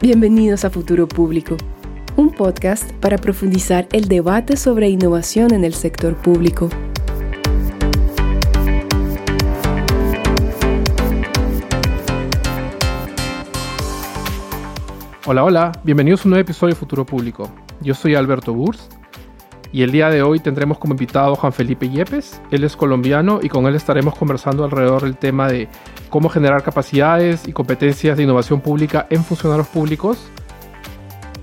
Bienvenidos a Futuro Público, un podcast para profundizar el debate sobre innovación en el sector público. Hola, hola, bienvenidos a un nuevo episodio de Futuro Público. Yo soy Alberto Burs y el día de hoy tendremos como invitado a Juan Felipe Yepes. Él es colombiano y con él estaremos conversando alrededor del tema de cómo generar capacidades y competencias de innovación pública en funcionarios públicos.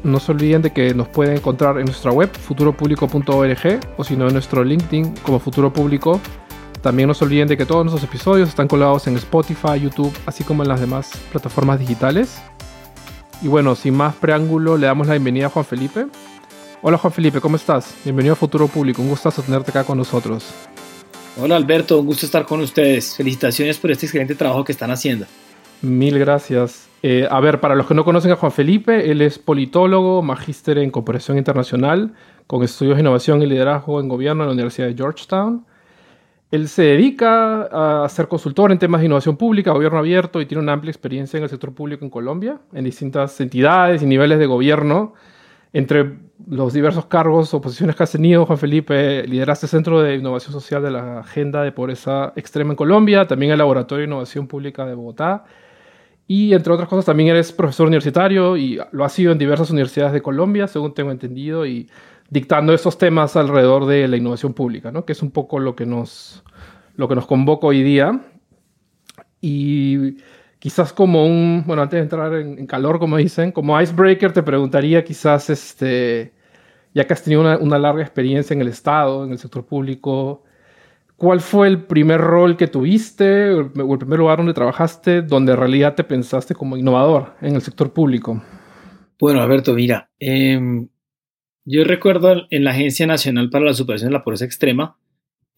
No se olviden de que nos pueden encontrar en nuestra web futuropublico.org o si no en nuestro LinkedIn como Futuro Público. También no se olviden de que todos nuestros episodios están colgados en Spotify, YouTube, así como en las demás plataformas digitales. Y bueno, sin más preámbulo, le damos la bienvenida a Juan Felipe. Hola Juan Felipe, ¿cómo estás? Bienvenido a Futuro Público, un gustazo tenerte acá con nosotros. Hola Alberto, un gusto estar con ustedes. Felicitaciones por este excelente trabajo que están haciendo. Mil gracias. Eh, a ver, para los que no conocen a Juan Felipe, él es politólogo, magíster en cooperación internacional, con estudios de innovación y liderazgo en gobierno en la Universidad de Georgetown. Él se dedica a ser consultor en temas de innovación pública, gobierno abierto y tiene una amplia experiencia en el sector público en Colombia, en distintas entidades y niveles de gobierno entre los diversos cargos o posiciones que has tenido, Juan Felipe, lideraste el Centro de Innovación Social de la Agenda de Pobreza Extrema en Colombia, también el Laboratorio de Innovación Pública de Bogotá. Y entre otras cosas, también eres profesor universitario y lo has sido en diversas universidades de Colombia, según tengo entendido, y dictando estos temas alrededor de la innovación pública, ¿no? que es un poco lo que nos, lo que nos convoca hoy día. Y quizás como un, bueno, antes de entrar en, calor, como dicen, como icebreaker, te preguntaría quizás, este, ya que has tenido una, larga experiencia en el Estado, en el sector público, ¿cuál fue el primer rol que tuviste o el primer lugar donde trabajaste donde en realidad te pensaste como innovador en el sector público? Bueno, Alberto, mira, em, yo recuerdo en la Agencia Nacional para la Superación de la Pobreza Extrema,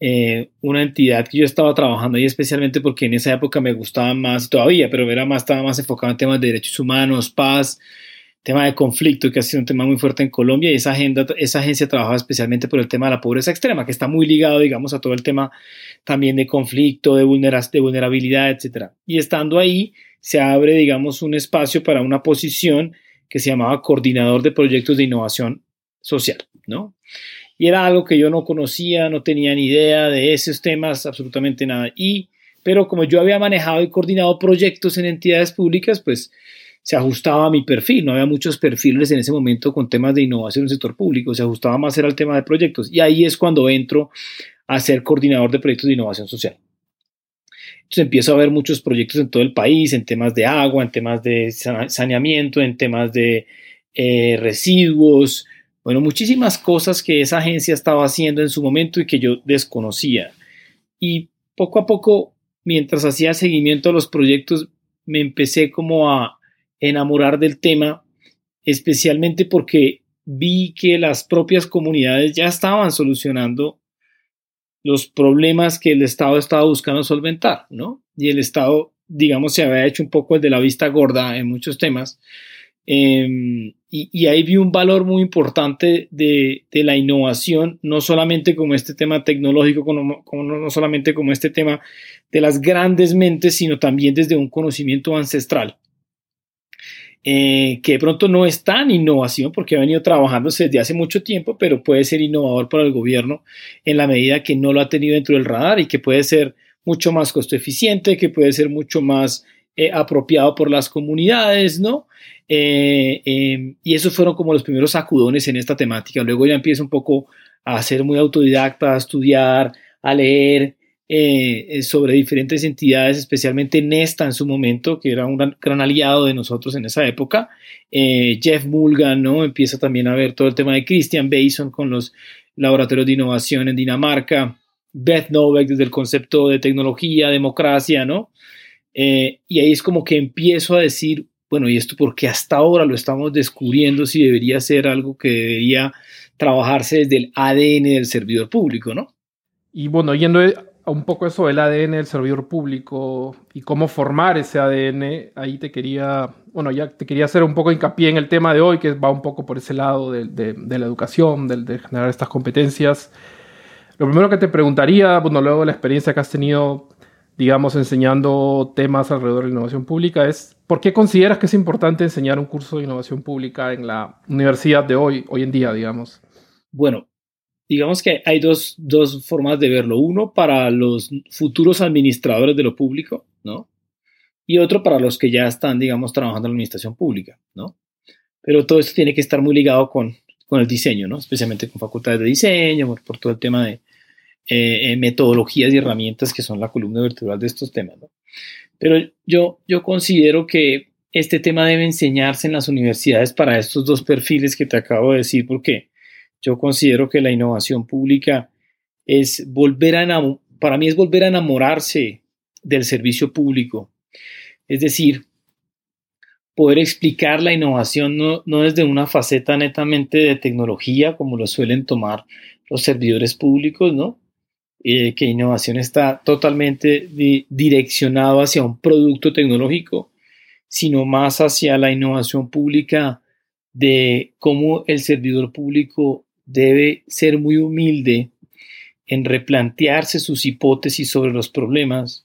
eh, una entidad que yo estaba trabajando ahí especialmente porque en esa época me gustaba más todavía, pero era más, estaba más enfocado en temas de derechos humanos, paz, tema de conflicto, que ha sido un tema muy fuerte en Colombia, y esa, agenda, esa agencia trabajaba especialmente por el tema de la pobreza extrema, que está muy ligado, digamos, a todo el tema también de conflicto, de, de vulnerabilidad, etc. Y estando ahí, se abre, digamos, un espacio para una posición que se llamaba coordinador de proyectos de innovación social, ¿no? Y era algo que yo no conocía, no tenía ni idea de esos temas, absolutamente nada. Y, pero como yo había manejado y coordinado proyectos en entidades públicas, pues se ajustaba a mi perfil, no había muchos perfiles en ese momento con temas de innovación en el sector público, se ajustaba más al tema de proyectos. Y ahí es cuando entro a ser coordinador de proyectos de innovación social. Entonces empiezo a ver muchos proyectos en todo el país, en temas de agua, en temas de saneamiento, en temas de eh, residuos, bueno, muchísimas cosas que esa agencia estaba haciendo en su momento y que yo desconocía. Y poco a poco, mientras hacía seguimiento a los proyectos, me empecé como a enamorar del tema, especialmente porque vi que las propias comunidades ya estaban solucionando los problemas que el Estado estaba buscando solventar, ¿no? Y el Estado, digamos, se había hecho un poco el de la vista gorda en muchos temas Em, y, ahí vi un valor muy importante de, la innovación, no solamente como este tema tecnológico, como, no, solamente como este tema de las grandes mentes, sino también desde un conocimiento ancestral. Eh, que de pronto no es tan innovación porque ha venido trabajándose desde hace mucho tiempo, pero puede ser innovador para el gobierno en la medida que no lo ha tenido dentro del radar y que puede ser mucho más costo eficiente, que puede ser mucho más eh, apropiado por las comunidades, ¿no? Eh, em, y esos fueron como los primeros sacudones en esta temática. Luego ya empiezo un poco a ser muy autodidacta, a estudiar, a leer eh, eh, sobre diferentes entidades, especialmente Nesta en su momento, que era un gran, aliado de nosotros en esa época. Jeff Mulgan, ¿no? Empieza también a ver todo el tema de Christian Bason con los laboratorios de innovación en Dinamarca. Beth Novak desde el concepto de tecnología, democracia, ¿no? y ahí es como que empiezo a decir, bueno, ¿y esto porque hasta ahora lo estamos descubriendo si debería ser algo que debería trabajarse desde el ADN del servidor público, ¿no? Y bueno, yendo a un poco eso del ADN del servidor público y cómo formar ese ADN, ahí te quería, bueno, ya te quería hacer un poco hincapié en el tema de hoy, que va un poco por ese lado de, de, la educación, de, de, generar estas competencias. Lo primero que te preguntaría, bueno, luego de la experiencia que has tenido digamos, enseñando temas alrededor de la innovación pública, es ¿por qué consideras que es importante enseñar un curso de innovación pública en la universidad de hoy, hoy en día, digamos? Bueno, digamos que hay dos, dos formas de verlo. Uno para los futuros administradores de lo público, ¿no? Y otro para los que ya están, digamos, trabajando en la administración pública, ¿no? Pero todo esto tiene que estar muy ligado con, con el diseño, ¿no? Especialmente con facultades de diseño, por, por todo el tema de, eh, metodologías y herramientas que son la columna vertebral de estos temas. Pero yo, yo considero que este tema debe enseñarse en las universidades para estos dos perfiles que te acabo de decir, porque yo considero que la innovación pública es volver a para mí es volver a enamorarse del servicio público. Es decir, poder explicar la innovación no, no desde una faceta netamente de tecnología, como lo suelen tomar los servidores públicos, ¿no? Eh, que innovación está totalmente direccionado hacia un producto tecnológico, sino más hacia la innovación pública de cómo el servidor público debe ser muy humilde en replantearse sus hipótesis sobre los problemas,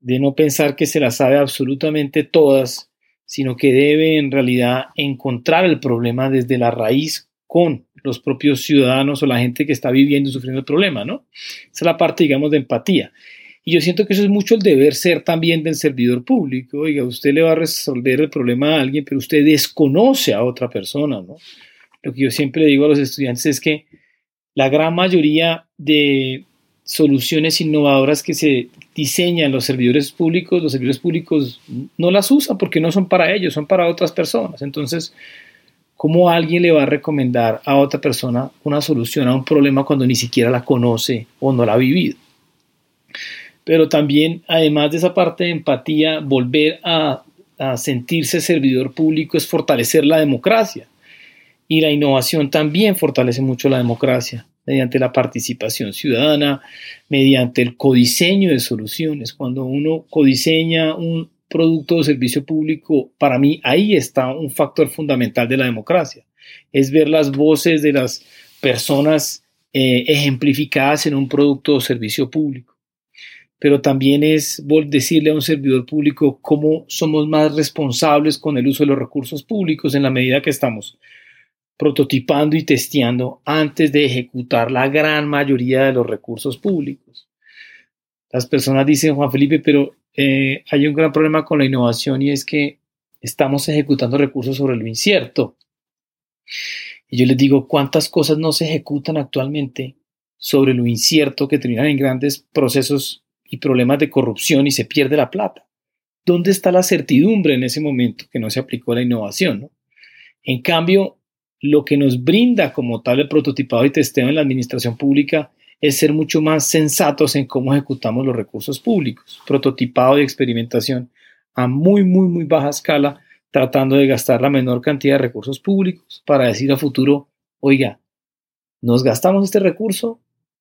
de no pensar que se las sabe absolutamente todas, sino que debe en realidad encontrar el problema desde la raíz con los propios ciudadanos o la gente que está viviendo y sufriendo el problema, ¿no? Esa es la parte, digamos, de empatía. Y yo siento que eso es mucho el deber ser también del servidor público. Oiga, usted le va a resolver el problema a alguien, pero usted desconoce a otra persona, ¿no? Lo que yo siempre digo a los estudiantes es que la gran mayoría de soluciones innovadoras que se diseñan los servidores públicos, los servidores públicos no las usan porque no son para ellos, son para otras personas. Entonces, ¿Cómo alguien le va a recomendar a otra persona una solución a un problema cuando ni siquiera la conoce o no la ha vivido? Pero también, además de esa parte de empatía, volver a, sentirse servidor público es fortalecer la democracia. Y la innovación también fortalece mucho la democracia mediante la participación ciudadana, mediante el codiseño de soluciones. Cuando uno codiseña un, producto o servicio público, para mí ahí está un factor fundamental de la democracia. Es ver las voces de las personas eh, ejemplificadas en un producto o servicio público. Pero también es decirle a un servidor público cómo somos más responsables con el uso de los recursos públicos en la medida que estamos prototipando y testeando antes de ejecutar la gran mayoría de los recursos públicos. Las personas dicen, Juan Felipe, pero eh, hay un gran problema con la innovación y es que estamos ejecutando recursos sobre lo incierto. Y yo les digo, ¿cuántas cosas no se ejecutan actualmente sobre lo incierto que terminan en grandes procesos y problemas de corrupción y se pierde la plata? ¿Dónde está la certidumbre en ese momento que no se aplicó la innovación? En cambio, lo que nos brinda como tal el prototipado y testeo en la administración pública es ser mucho más sensatos en cómo ejecutamos los recursos públicos, prototipado y experimentación a muy, muy, muy baja escala, tratando de gastar la menor cantidad de recursos públicos para decir a futuro, oiga, nos gastamos este recurso,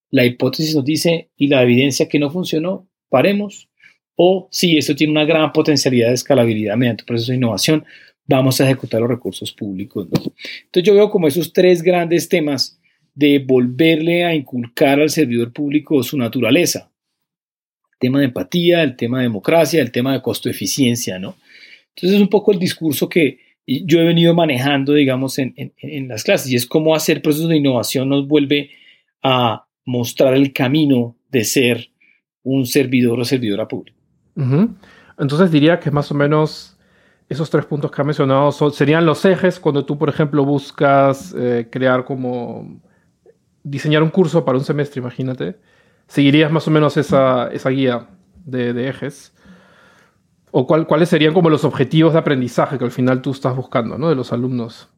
la hipótesis nos dice y la evidencia que no funcionó, paremos, o si esto tiene una gran potencialidad de escalabilidad mediante un proceso de innovación, vamos a ejecutar los recursos públicos. Entonces yo veo como esos tres grandes temas de volverle a inculcar al servidor público su naturaleza. El tema de empatía, el tema de democracia, el tema de costo-eficiencia, ¿no? Entonces es un poco el discurso que yo he venido manejando, digamos, en, las clases, y es cómo hacer procesos de innovación nos vuelve a mostrar el camino de ser un servidor o servidora pública. Entonces diría que más o menos esos tres puntos que ha mencionado serían los ejes cuando tú, por ejemplo, buscas eh, crear como diseñar un curso para un semestre, imagínate, seguirías más o menos esa, guía de, ejes. ¿O cuáles serían como los objetivos de aprendizaje que al final tú estás buscando, ¿no? De los alumnos.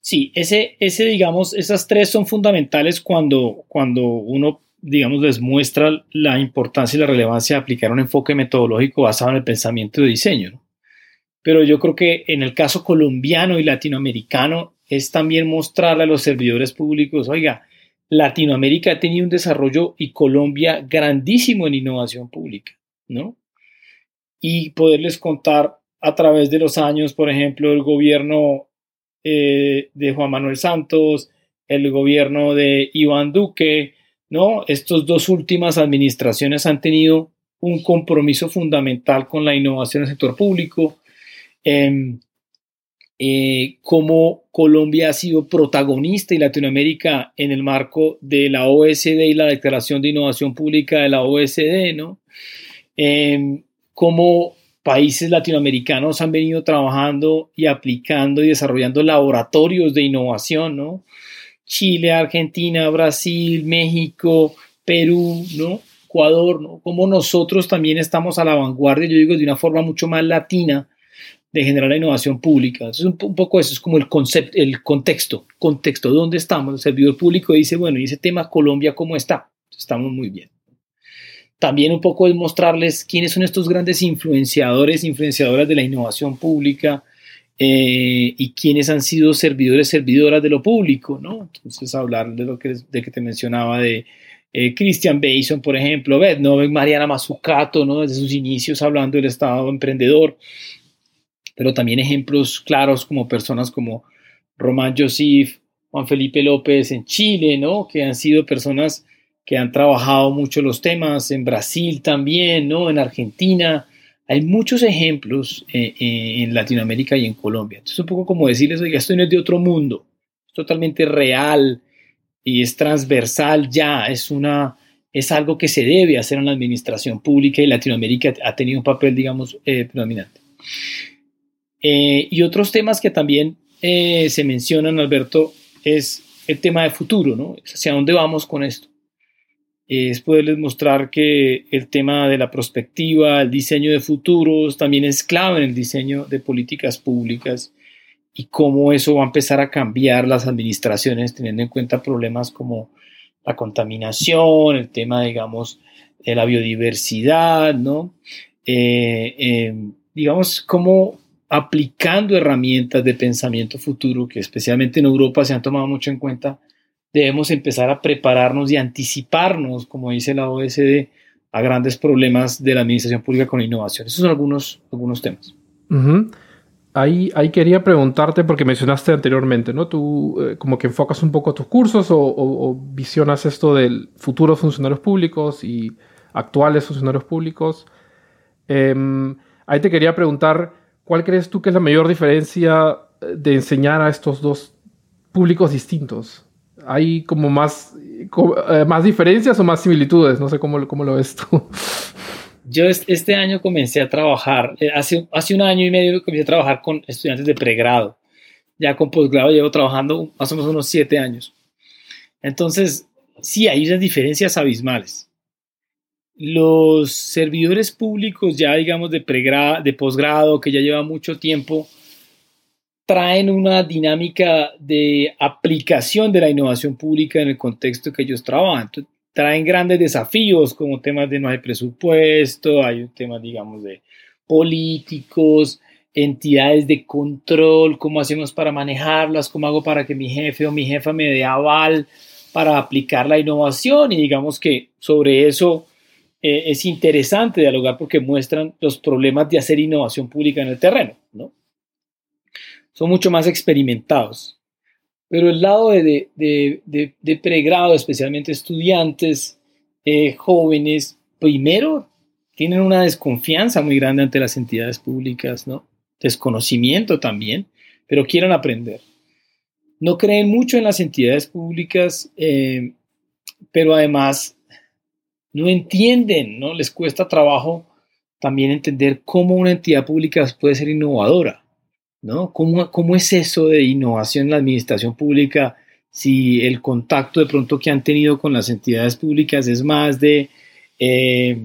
Sí, ese, ese, digamos, esas tres son fundamentales cuando, cuando uno, digamos, les muestra la importancia y la relevancia de aplicar un enfoque metodológico basado en el pensamiento de diseño. Pero yo creo que en el caso colombiano y latinoamericano es también mostrarle a los servidores públicos, oiga, Latinoamérica ha tenido un desarrollo y Colombia grandísimo en innovación pública, ¿no? Y poderles contar a través de los años, por ejemplo, el gobierno eh, de Juan Manuel Santos, el gobierno de Iván Duque, ¿no? Estas dos últimas administraciones han tenido un compromiso fundamental con la innovación en el sector público, em, eh, cómo Colombia ha sido protagonista y Latinoamérica en el marco de la OSD y la Declaración de Innovación Pública de la OSD, ¿no? Em, cómo países latinoamericanos han venido trabajando y aplicando y desarrollando laboratorios de innovación, ¿no? Chile, Argentina, Brasil, México, Perú, ¿no? Ecuador, ¿no? Como nosotros también estamos a la vanguardia, yo digo, de una forma mucho más latina de generar la innovación pública. Entonces, un, poco eso es como el concepto, el contexto, contexto, ¿dónde estamos? El servidor público dice, bueno, y ese tema Colombia, ¿cómo está? Estamos muy bien. También un poco es mostrarles quiénes son estos grandes influenciadores, influenciadoras de la innovación pública, eh, y quiénes han sido servidores, servidoras de lo público, ¿no? Entonces, hablar de lo que, de que te mencionaba de eh, Christian Bason, por ejemplo, ¿no? Mariana Mazzucato, ¿no? Desde sus inicios hablando del Estado emprendedor, pero también ejemplos claros como personas como Román Josif, Juan Felipe López en Chile, ¿no? Que han sido personas que han trabajado mucho los temas, en Brasil también, ¿no? En Argentina, hay muchos ejemplos eh, eh, en Latinoamérica y en Colombia. Entonces, un poco como decirles, oiga, esto no es de otro mundo, es totalmente real y es transversal ya, es, una, es algo que se debe hacer en la administración pública y Latinoamérica ha tenido un papel, digamos, eh, predominante. Y otros temas que también se mencionan, Alberto, es el tema de futuro, ¿no? ¿Hacia dónde vamos con esto? es poderles mostrar que el tema de la prospectiva, el diseño de futuros también es clave en el diseño de políticas públicas y cómo eso va a empezar a cambiar las administraciones teniendo en cuenta problemas como la contaminación, el tema, digamos, de la biodiversidad, ¿no? Eh, eh, digamos, cómo aplicando herramientas de pensamiento futuro que especialmente en Europa se han tomado mucho en cuenta, debemos empezar a prepararnos y anticiparnos, como dice la OSD, a grandes problemas de la administración pública con innovación. Esos son algunos, algunos temas. ahí, ahí, quería preguntarte, porque mencionaste anteriormente, ¿no? Tú eh, como que enfocas un poco tus cursos o, visionas esto del futuro de funcionarios públicos y actuales funcionarios públicos. Em, ahí te quería preguntar, ¿cuál crees tú que es la mayor diferencia eh, de enseñar a estos dos públicos distintos? hay como más, eh, más diferencias o más similitudes. No sé cómo, cómo lo ves tú. Yo este año comencé a trabajar, eh, hace, hace un año y medio comencé a trabajar con estudiantes de pregrado. Ya con posgrado llevo trabajando más o menos unos siete años. Entonces, sí, hay unas diferencias abismales. Los servidores públicos ya, digamos, de, de posgrado, que ya lleva mucho tiempo, traen una dinámica de aplicación de la innovación pública en el contexto que ellos trabajan. traen grandes desafíos como temas de no hay presupuesto, hay temas, digamos, de políticos, entidades de control, cómo hacemos para manejarlas, cómo hago para que mi jefe o mi jefa me dé aval para aplicar la innovación y digamos que sobre eso eh, es interesante dialogar porque muestran los problemas de hacer innovación pública en el terreno, ¿no? son mucho más experimentados. Pero el lado de, de, pregrado, especialmente estudiantes eh, jóvenes, primero tienen una desconfianza muy grande ante las entidades públicas, ¿no? Desconocimiento también, pero quieren aprender. No creen mucho en las entidades públicas, eh, pero además no entienden, ¿no? Les cuesta trabajo también entender cómo una entidad pública puede ser innovadora. ¿no? ¿Cómo, es eso de innovación en la administración pública si el contacto de pronto que han tenido con las entidades públicas es más de eh,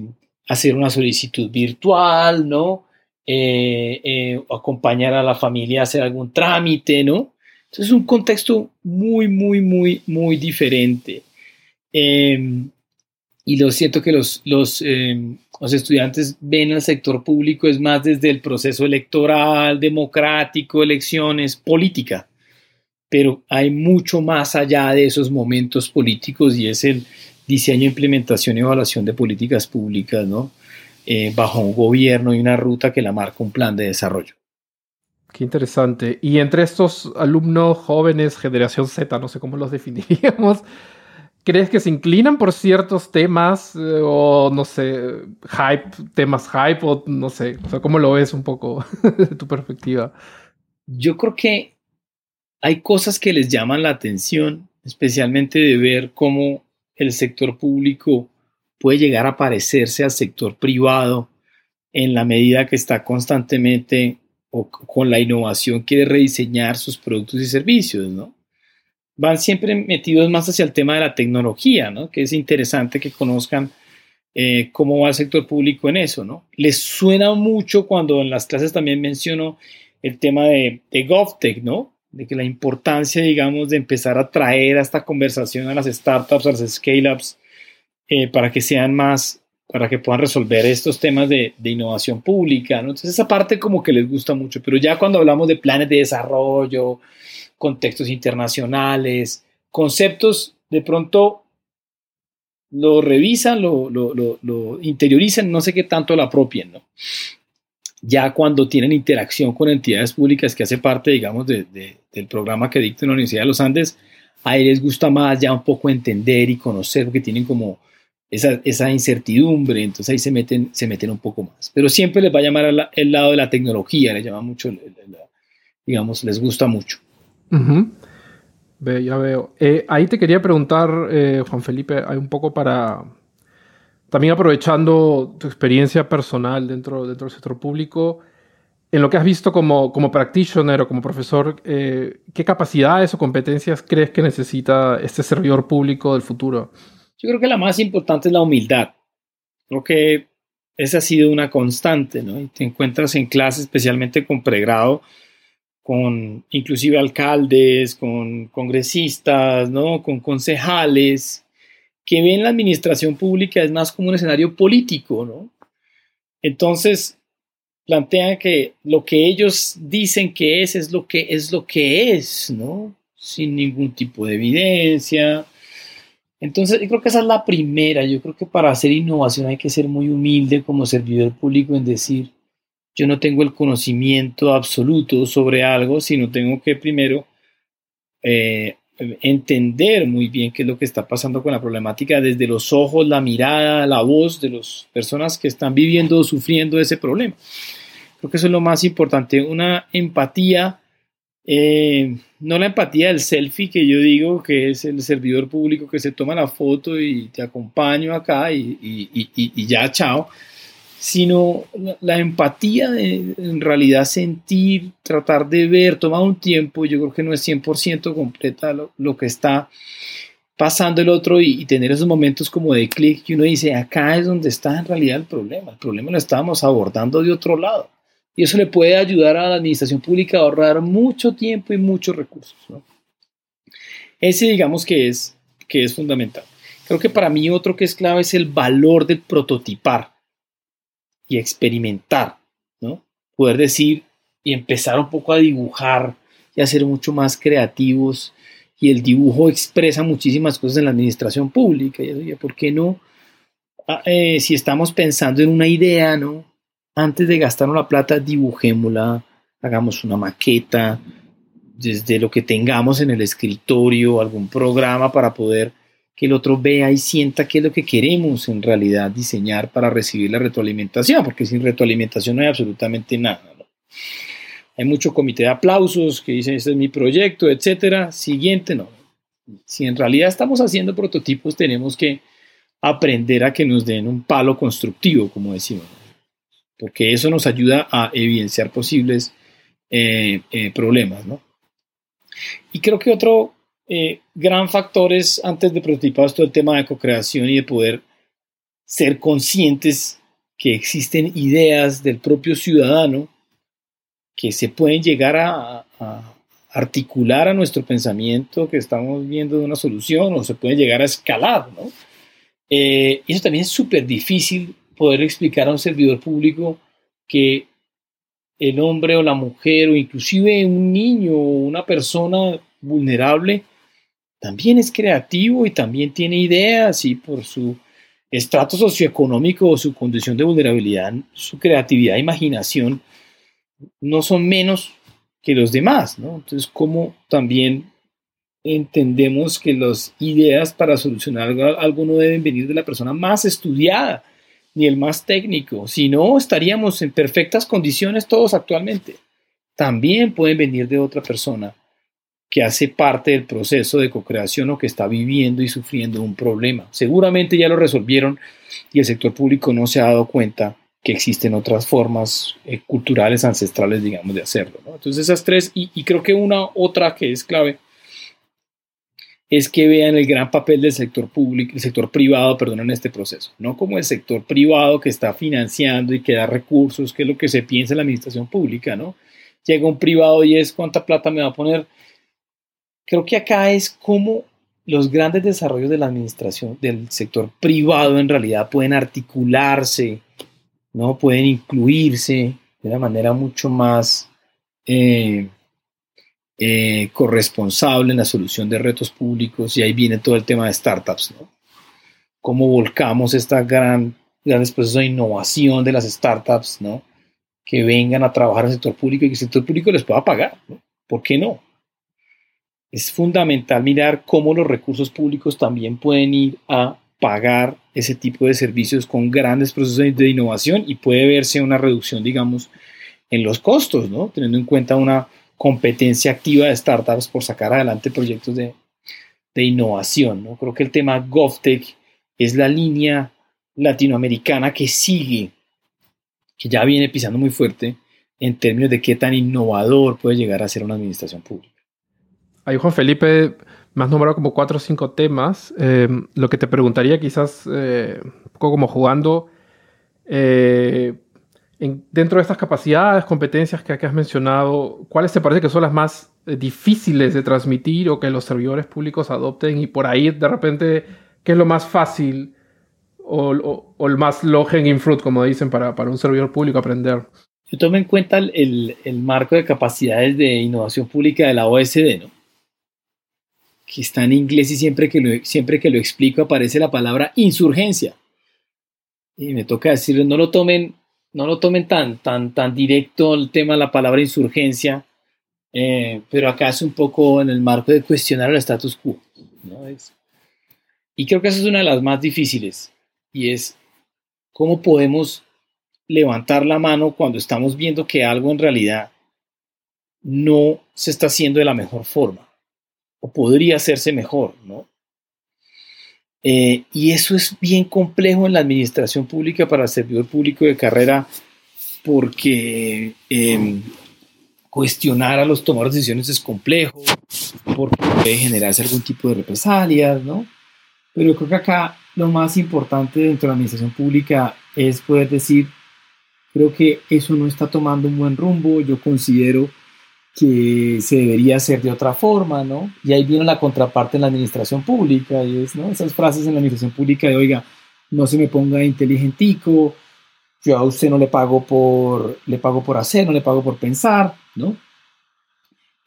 hacer una solicitud virtual, ¿no? Eh, eh, acompañar a la familia a hacer algún trámite, ¿no? Entonces es un contexto muy, muy, muy, muy diferente. Y lo siento que los, los, em, los, estudiantes ven al sector público es más desde el proceso electoral, democrático, elecciones, política, pero hay mucho más allá de esos momentos políticos y es el diseño, implementación y evaluación de políticas públicas, ¿no? Eh, bajo un gobierno y una ruta que la marca un plan de desarrollo. Qué interesante. Y entre estos alumnos jóvenes, generación Z, no sé cómo los definiríamos, ¿Crees que se inclinan por ciertos temas eh, o no sé, hype, temas hype o no sé, o sea, ¿cómo lo ves un poco de tu perspectiva? Yo creo que hay cosas que les llaman la atención, especialmente de ver cómo el sector público puede llegar a parecerse al sector privado en la medida que está constantemente o con la innovación quiere rediseñar sus productos y servicios, ¿no? Van siempre metidos más hacia el tema de la tecnología, ¿no? Que es interesante que conozcan eh, cómo va el sector público en eso, ¿no? Les suena mucho cuando en las clases también menciono el tema de, de GovTech, ¿no? De que la importancia, digamos, de empezar a traer a esta conversación a las startups, a las scale-ups, eh, para que sean más, para que puedan resolver estos temas de, de, innovación pública, ¿no? Entonces esa parte como que les gusta mucho, pero ya cuando hablamos de planes de desarrollo, contextos internacionales, conceptos, de pronto lo revisan, lo, interiorizan, no sé qué tanto lo apropien, ¿no? Ya cuando tienen interacción con entidades públicas que hace parte, digamos, de, del programa que dicta la Universidad de los Andes, a ellos les gusta más ya un poco entender y conocer, porque tienen como esa, esa, incertidumbre, entonces ahí se meten, se meten un poco más. Pero siempre les va a llamar el lado de la tecnología, les llama mucho, digamos, les gusta mucho ya veo. Eh, ahí te quería preguntar, eh, Juan Felipe, hay un poco para. También aprovechando tu experiencia personal dentro, dentro del sector público, en lo que has visto como, como practitioner o como profesor, eh, ¿qué capacidades o competencias crees que necesita este servidor público del futuro? Yo creo que la más importante es la humildad. Creo que esa ha sido una constante, ¿no? Te encuentras en clase, especialmente con pregrado, con inclusive alcaldes, con congresistas, ¿no? con concejales, que ven la administración pública es más como un escenario político, ¿no? Entonces, plantean que lo que ellos dicen que es, es lo que es lo que es, ¿no? Sin ningún tipo de evidencia. Entonces, yo creo que esa es la primera. Yo creo que para hacer innovación hay que ser muy humilde como servidor público en decir, yo no tengo el conocimiento absoluto sobre algo, sino tengo que primero eh, entender muy bien qué es lo que está pasando con la problemática desde los ojos, la mirada, la voz de las personas que están viviendo o sufriendo ese problema. Creo que eso es lo más importante, una empatía, eh, no la empatía del selfie que yo digo que es el servidor público que se toma la foto y te acompaño acá y, ya, chao sino la, empatía de en realidad sentir, tratar de ver, tomar un tiempo, yo creo que no es 100% completa lo, que está pasando el otro y, tener esos momentos como de clic que uno dice, acá es donde está en realidad el problema, el problema lo estábamos abordando de otro lado. Y eso le puede ayudar a la administración pública a ahorrar mucho tiempo y muchos recursos. Ese digamos que es, que es fundamental. Creo que para mí otro que es clave es el valor de prototipar y experimentar, ¿no? Poder decir y empezar un poco a dibujar y a ser mucho más creativos. Y el dibujo expresa muchísimas cosas en la administración pública. Y ¿por qué no? Ah, eh, si estamos pensando en una idea, ¿no? Antes de gastarnos la plata, dibujémosla, hagamos una maqueta, desde lo que tengamos en el escritorio, algún programa para poder que el otro vea y sienta qué es lo que queremos en realidad diseñar para recibir la retroalimentación, porque sin retroalimentación no hay absolutamente nada. Hay mucho comité de aplausos que dicen, este es mi proyecto, etcétera. Siguiente, no. Si en realidad estamos haciendo prototipos, tenemos que aprender a que nos den un palo constructivo, como decimos, porque eso nos ayuda a evidenciar posibles eh, eh, problemas. ¿no? Y creo que otro eh, gran factor es, antes de prototipar todo el tema de co-creación y de poder ser conscientes que existen ideas del propio ciudadano que se pueden llegar a, articular a nuestro pensamiento que estamos viendo de una solución o se pueden llegar a escalar, ¿no? Eh, eso también es súper difícil poder explicar a un servidor público que el hombre o la mujer o inclusive un niño o una persona vulnerable también es creativo y también tiene ideas y por su estrato socioeconómico o su condición de vulnerabilidad, su creatividad e imaginación no son menos que los demás, ¿no? Entonces, ¿cómo también entendemos que las ideas para solucionar algo, no deben venir de la persona más estudiada ni el más técnico, si no estaríamos en perfectas condiciones todos actualmente. También pueden venir de otra persona que hace parte del proceso de co-creación o que está viviendo y sufriendo un problema. Seguramente ya lo resolvieron y el sector público no se ha dado cuenta que existen otras formas eh, culturales ancestrales, digamos, de hacerlo. Entonces esas tres, y, creo que una otra que es clave, es que vean el gran papel del sector público, el sector privado, perdón, en este proceso, no como el sector privado que está financiando y que da recursos, que es lo que se piensa en la administración pública, ¿no? Llega un privado y es cuánta plata me va a poner. Creo que acá es como los grandes desarrollos de la administración, del sector privado en realidad pueden articularse, ¿no? Pueden incluirse de una manera mucho más eh, eh, corresponsable en la solución de retos públicos y ahí viene todo el tema de startups, ¿no? Cómo volcamos esta gran, grandes procesos de innovación de las startups, ¿no? Que vengan a trabajar en el sector público y que el sector público les pueda pagar. ¿Por qué no? Es fundamental mirar cómo los recursos públicos también pueden ir a pagar ese tipo de servicios con grandes procesos de innovación y puede verse una reducción, digamos, en los costos, ¿no? Teniendo en cuenta una competencia activa de startups por sacar adelante proyectos de, innovación. ¿no? Creo que el tema GovTech es la línea latinoamericana que sigue, que ya viene pisando muy fuerte en términos de qué tan innovador puede llegar a ser una administración pública. Ahí Juan Felipe me has nombrado como cuatro o cinco temas. Eh, lo que te preguntaría quizás eh, un poco como jugando, eh, dentro de estas capacidades, competencias que, has mencionado, ¿cuáles te parece que son las más difíciles de transmitir o que los servidores públicos adopten? Y por ahí, de repente, ¿qué es lo más fácil o, el más low hanging fruit, como dicen, para, para, un servidor público aprender? Yo tomo en cuenta el, el, marco de capacidades de innovación pública de la OSD, ¿no? Que está en inglés y siempre que, lo, siempre que lo explico aparece la palabra insurgencia. Y me toca decirles, no lo tomen no lo tomen tan, tan, tan directo el tema de la palabra insurgencia, eh, pero acá es un poco en el marco de cuestionar el status quo. y creo que esa es una de las más difíciles, y es cómo podemos levantar la mano cuando estamos viendo que algo en realidad no se está haciendo de la mejor forma, o podría hacerse mejor, ¿no? Eh, y eso es bien complejo en la administración pública para el servidor público de carrera porque em, cuestionar a los tomadores de decisiones es complejo, porque puede generarse algún tipo de represalias, ¿no? Pero creo que acá lo más importante dentro de la administración pública es poder decir, creo que eso no está tomando un buen rumbo, yo considero que se debería hacer de otra forma, ¿no? Y ahí viene la contraparte en la administración pública, y es, ¿no? Esas frases en la administración pública de, oiga, no se me ponga inteligentico, yo a usted no le pago por, le pago por hacer, no le pago por pensar, ¿no?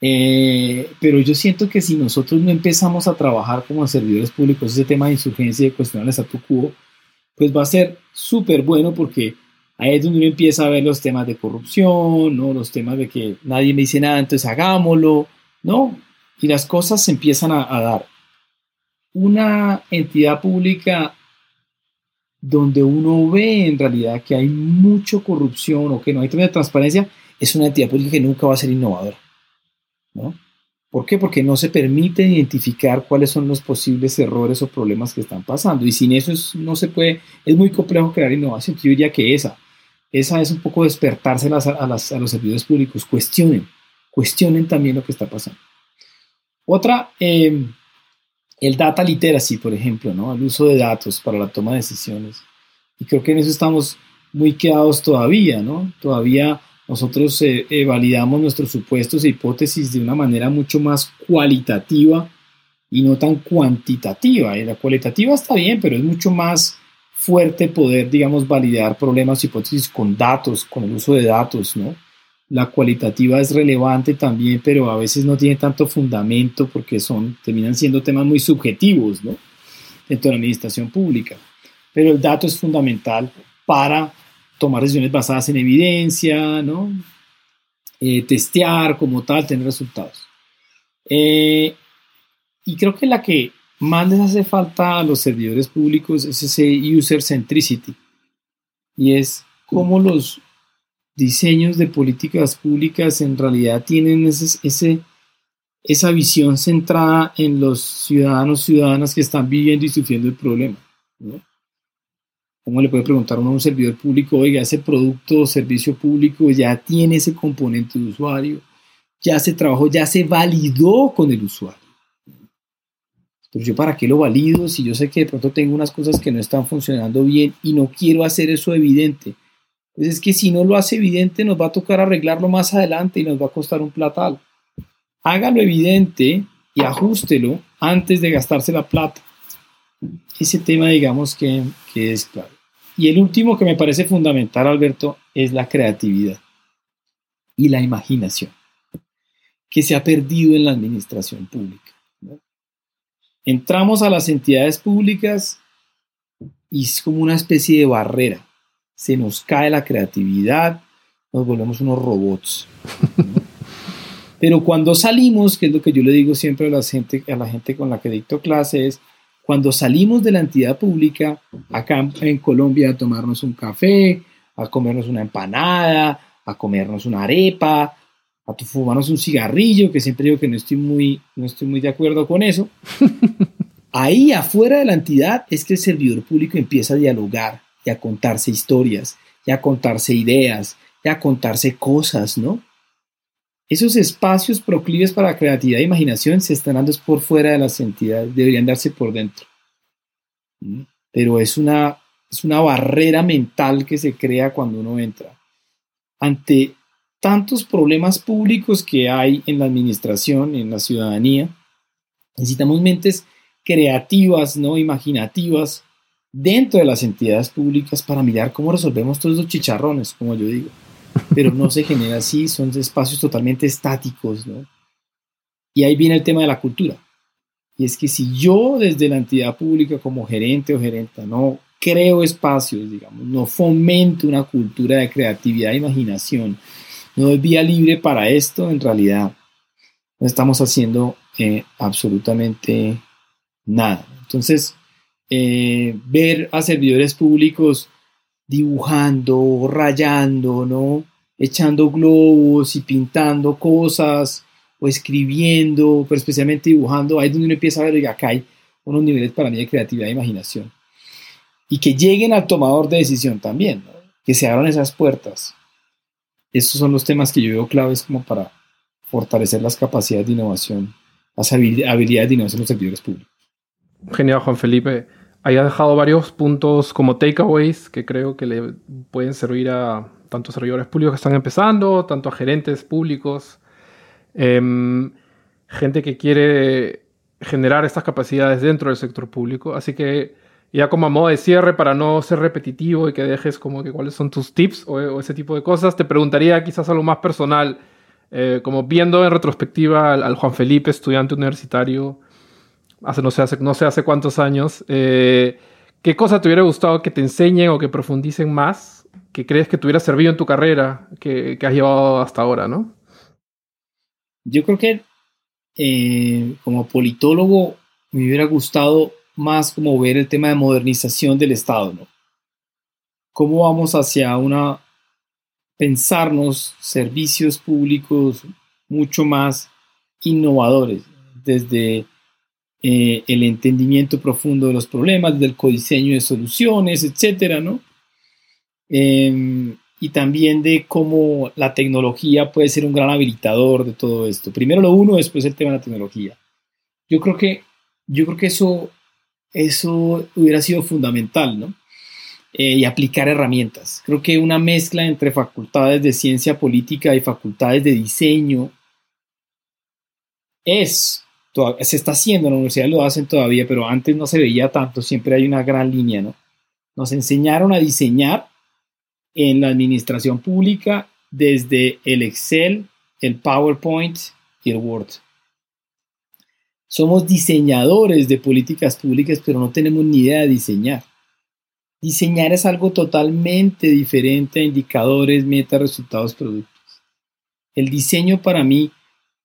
Eh, pero yo siento que si nosotros no empezamos a trabajar como servidores públicos ese tema de insurgencia y de cuestionar el statu quo, pues va a ser súper bueno porque Ahí es donde uno empieza a ver los temas de corrupción, ¿no? Los temas de que nadie me dice nada, entonces hagámoslo, ¿no? Y las cosas se empiezan a, dar. Una entidad pública donde uno ve en realidad que hay mucha corrupción o que no hay de transparencia, es una entidad pública que nunca va a ser innovadora, ¿no? ¿Por qué? Porque no se permite identificar cuáles son los posibles errores o problemas que están pasando. Y sin eso no se puede, es muy complejo crear innovación. Yo diría que esa, esa es un poco despertarse a, los servidores públicos, cuestionen, cuestionen también lo que está pasando. Otra, em, el data literacy, por ejemplo, ¿no? el uso de datos para la toma de decisiones. Y creo que en eso estamos muy quedados todavía, ¿no? Todavía nosotros eh, eh, validamos nuestros supuestos e hipótesis de una manera mucho más cualitativa y no tan cuantitativa. Y la cualitativa está bien, pero es mucho más fuerte poder, digamos, validar problemas, hipótesis con datos, con el uso de datos, ¿no? La cualitativa es relevante también, pero a veces no tiene tanto fundamento porque son, terminan siendo temas muy subjetivos, ¿no? Dentro de la administración pública. Pero el dato es fundamental para tomar decisiones basadas en evidencia, ¿no? Eh, testear como tal, tener resultados. Eh, y creo que la que más les hace falta a los servidores públicos es ese user centricity. Y es cómo los diseños de políticas públicas en realidad tienen ese, esa visión centrada en los ciudadanos, ciudadanas que están viviendo y sufriendo el problema. ¿Cómo le puede preguntar uno a un servidor público, oiga, ese producto o servicio público ya tiene ese componente de usuario, ya se trabajó, ya se validó con el usuario? Pero yo para qué lo valido si yo sé que de pronto tengo unas cosas que no están funcionando bien y no quiero hacer eso evidente. Pues es que si no lo hace evidente nos va a tocar arreglarlo más adelante y nos va a costar un platal. Hágalo evidente y ajustelo antes de gastarse la plata. Ese tema digamos que, que es claro. Y el último que me parece fundamental, Alberto, es la creatividad y la imaginación, que se ha perdido en la administración pública. Entramos a las entidades públicas y es como una especie de barrera. Se nos cae la creatividad, nos volvemos unos robots. Pero cuando salimos, que es lo que yo le digo siempre a la gente, a la gente con la que dicto clases, cuando salimos de la entidad pública, acá en Colombia, a tomarnos un café, a comernos una empanada, a comernos una arepa, a tu fumarnos un cigarrillo, que siempre digo que no estoy muy, no estoy muy de acuerdo con eso. Ahí afuera de la entidad es que el servidor público empieza a dialogar y a contarse historias, y a contarse ideas, y a contarse cosas, ¿no? Esos espacios proclives para creatividad e imaginación se están dando por fuera de las entidades, deberían darse por dentro. ¿Mm? Pero es una, es una barrera mental que se crea cuando uno entra. Ante tantos problemas públicos que hay en la administración, en la ciudadanía. Necesitamos mentes creativas, no imaginativas, dentro de las entidades públicas para mirar cómo resolvemos todos esos chicharrones, como yo digo. Pero no se genera así, son espacios totalmente estáticos, ¿no? Y ahí viene el tema de la cultura. Y es que si yo desde la entidad pública como gerente o gerenta no creo espacios, digamos, no fomento una cultura de creatividad e imaginación, no hay vía libre para esto, en realidad no estamos haciendo eh, absolutamente nada. Entonces, eh, ver a servidores públicos dibujando, rayando, ¿no? Echando globos y pintando cosas o escribiendo, pero especialmente dibujando, ahí es donde uno empieza a ver, que acá hay unos niveles para mí de creatividad e imaginación. Y que lleguen al tomador de decisión también, que se abran esas puertas. Estos son los temas que yo veo claves como para fortalecer las capacidades de innovación, las habilidades de innovación en los servidores públicos. Genial, Juan Felipe. Ahí ha dejado varios puntos como takeaways que creo que le pueden servir a tanto servidores públicos que están empezando, tanto a gerentes públicos, em, gente que quiere generar estas capacidades dentro del sector público. Así que ya como a modo de cierre, para no ser repetitivo y que dejes como que cuáles son tus tips o, ese tipo de cosas, te preguntaría quizás algo más personal, eh, como viendo en retrospectiva al, Juan Felipe, estudiante universitario, hace no sé, hace, no sé hace cuántos años, eh, ¿qué cosa te hubiera gustado que te enseñen o que profundicen más, que crees que te hubiera servido en tu carrera, que, has llevado hasta ahora, no? Yo creo que eh, como politólogo me hubiera gustado más como ver el tema de modernización del Estado, ¿no? ¿Cómo vamos hacia una, pensarnos servicios públicos mucho más innovadores, desde eh, el entendimiento profundo de los problemas, desde el codiseño de soluciones, etcétera, ¿no? Em, y también de cómo la tecnología puede ser un gran habilitador de todo esto. Primero lo uno, después el tema de la tecnología. Yo creo que, yo creo que eso eso hubiera sido fundamental, ¿no? Eh, y aplicar herramientas. Creo que una mezcla entre facultades de ciencia política y facultades de diseño es, se está haciendo, en la universidad lo hacen todavía, pero antes no se veía tanto, siempre hay una gran línea, ¿no? Nos enseñaron a diseñar en la administración pública desde el Excel, el PowerPoint y el Word. Somos diseñadores de políticas públicas, pero no tenemos ni idea de diseñar. Diseñar es algo totalmente diferente a indicadores, metas, resultados, productos. El diseño para mí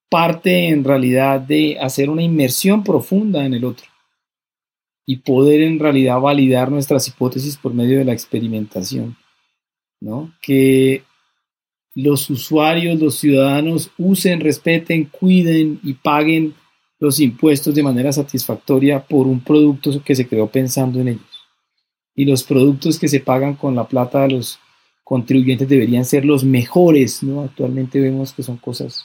parte en realidad de hacer una inmersión profunda en el otro y poder en realidad validar nuestras hipótesis por medio de la experimentación, ¿no? Que los usuarios, los ciudadanos usen, respeten, cuiden y paguen los impuestos de manera satisfactoria por un producto que se creó pensando en ellos. Y los productos que se pagan con la plata de los contribuyentes deberían ser los mejores, ¿no? Actualmente vemos que son cosas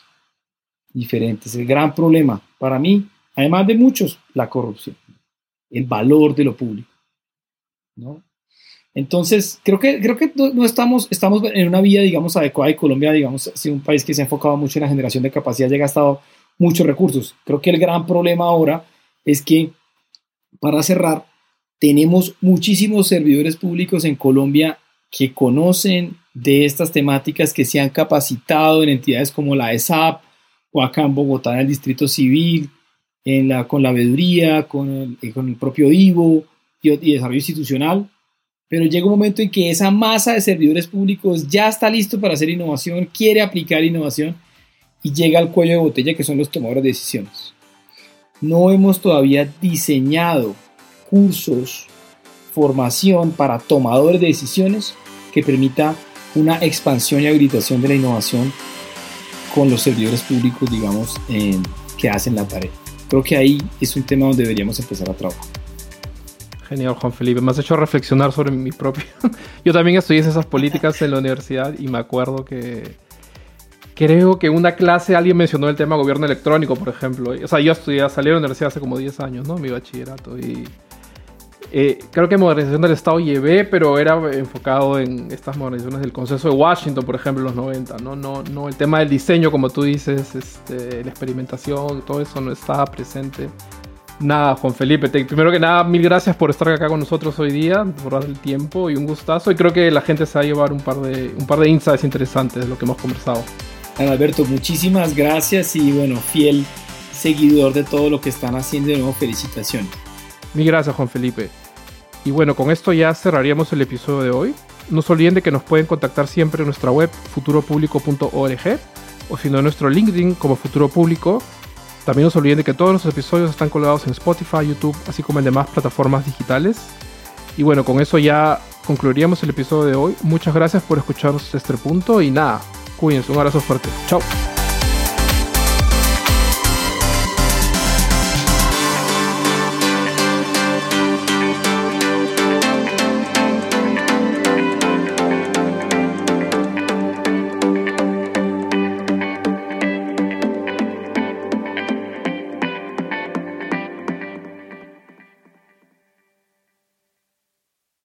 diferentes. El gran problema para mí, además de muchos, la corrupción, el valor de lo público, ¿no? Entonces, creo que, creo que no estamos, estamos en una vía, digamos, adecuada y Colombia, digamos, ha un país que se ha enfocado mucho en la generación de capacidad y ha gastado muchos recursos. Creo que el gran problema ahora es que, para cerrar, tenemos muchísimos servidores públicos en Colombia que conocen de estas temáticas, que se han capacitado en entidades como la ESAP o acá en Bogotá en el Distrito Civil, en la, con la veeduría, con el, con el propio IVO y, y desarrollo institucional pero llega un momento en que esa masa de servidores públicos ya está listo para hacer innovación, quiere aplicar innovación llega al cuello de botella que son los tomadores de decisiones. No hemos todavía diseñado cursos, formación para tomadores de decisiones que permita una expansión y habilitación de la innovación con los servidores públicos, digamos, que hacen la tarea. Creo que ahí es un tema donde deberíamos empezar a trabajar. Genial, Juan Felipe. Me has hecho reflexionar sobre mi propio. Yo también estudié esas políticas en la universidad y me acuerdo que. Creo que en una clase alguien mencionó el tema gobierno electrónico, por ejemplo. O sea, yo estudié, salí de la universidad hace como 10 años, ¿no? Mi bachillerato. Y. Eh, creo que modernización del Estado llevé, pero era enfocado en estas modernizaciones del Consenso de Washington, por ejemplo, en los 90, ¿no? No, no el tema del diseño, como tú dices, este, la experimentación, todo eso no estaba presente Nada, Juan Felipe, primero que nada, mil gracias por estar acá con nosotros hoy día, por dar el tiempo y un gustazo. Y creo que la gente se va a llevar un par de, un par de insights interesantes de lo que hemos conversado. Alberto, muchísimas gracias y bueno, fiel seguidor de todo lo que están haciendo. De nuevo, felicitaciones. Mil gracias, Juan Felipe. Y bueno, con esto ya cerraríamos el episodio de hoy. No se olviden de que nos pueden contactar siempre en nuestra web futuropublico.org o si no en nuestro LinkedIn como Futuro Público también no se olviden de que todos los episodios están colgados en Spotify, YouTube, así como en demás plataformas digitales. Y bueno, con eso ya concluiríamos el episodio de hoy. Muchas gracias por escucharnos hasta este punto y nada, cuídense, un abrazo fuerte. Chao.